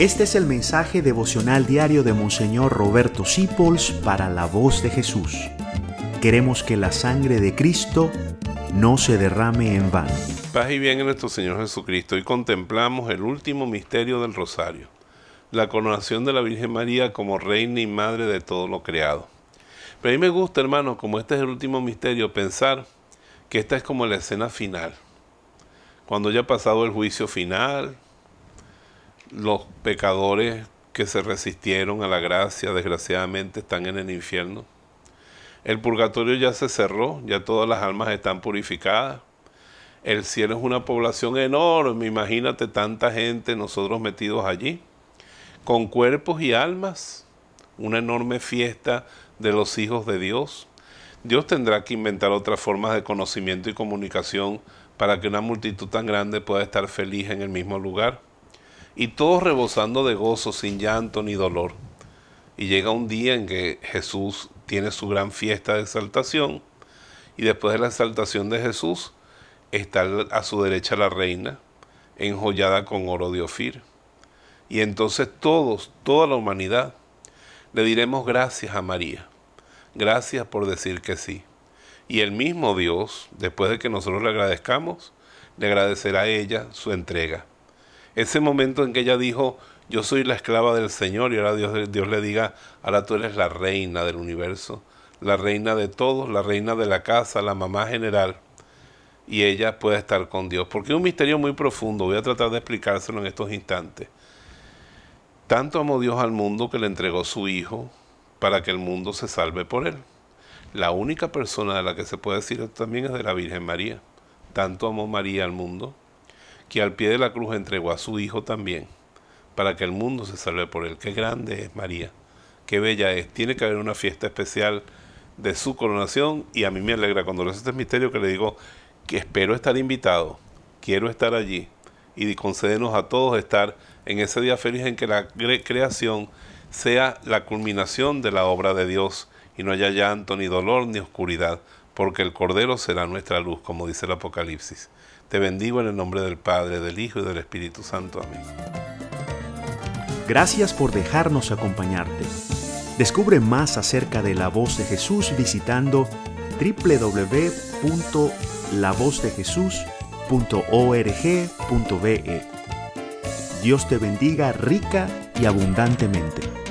Este es el mensaje devocional diario de Monseñor Roberto Sipols para la voz de Jesús. Queremos que la sangre de Cristo no se derrame en vano. Paz y bien en nuestro Señor Jesucristo. Hoy contemplamos el último misterio del Rosario, la coronación de la Virgen María como reina y madre de todo lo creado. Pero a mí me gusta, hermano, como este es el último misterio, pensar que esta es como la escena final. Cuando ya ha pasado el juicio final, los pecadores que se resistieron a la gracia, desgraciadamente, están en el infierno. El purgatorio ya se cerró, ya todas las almas están purificadas. El cielo es una población enorme, imagínate tanta gente, nosotros metidos allí, con cuerpos y almas, una enorme fiesta de los hijos de Dios. Dios tendrá que inventar otras formas de conocimiento y comunicación para que una multitud tan grande pueda estar feliz en el mismo lugar y todos rebosando de gozo, sin llanto ni dolor. Y llega un día en que Jesús tiene su gran fiesta de exaltación, y después de la exaltación de Jesús está a su derecha la reina, enjollada con oro de Ofir. Y entonces todos, toda la humanidad, le diremos gracias a María. Gracias por decir que sí. Y el mismo Dios, después de que nosotros le agradezcamos, le agradecerá a ella su entrega. Ese momento en que ella dijo, yo soy la esclava del Señor y ahora Dios, Dios le diga, ahora tú eres la reina del universo, la reina de todos, la reina de la casa, la mamá general. Y ella puede estar con Dios. Porque es un misterio muy profundo. Voy a tratar de explicárselo en estos instantes. Tanto amó Dios al mundo que le entregó su Hijo para que el mundo se salve por él. La única persona de la que se puede decir esto también es de la Virgen María. Tanto amó María al mundo que al pie de la cruz entregó a su Hijo también, para que el mundo se salve por él. Qué grande es María, qué bella es. Tiene que haber una fiesta especial de su coronación y a mí me alegra cuando le este misterio que le digo que espero estar invitado, quiero estar allí y concédenos a todos estar en ese día feliz en que la creación sea la culminación de la obra de Dios y no haya llanto, ni dolor, ni oscuridad, porque el Cordero será nuestra luz, como dice el Apocalipsis. Te bendigo en el nombre del Padre, del Hijo y del Espíritu Santo. Amén. Gracias por dejarnos acompañarte. Descubre más acerca de la voz de Jesús visitando www.lavozdejesús.org.be. Dios te bendiga rica y abundantemente.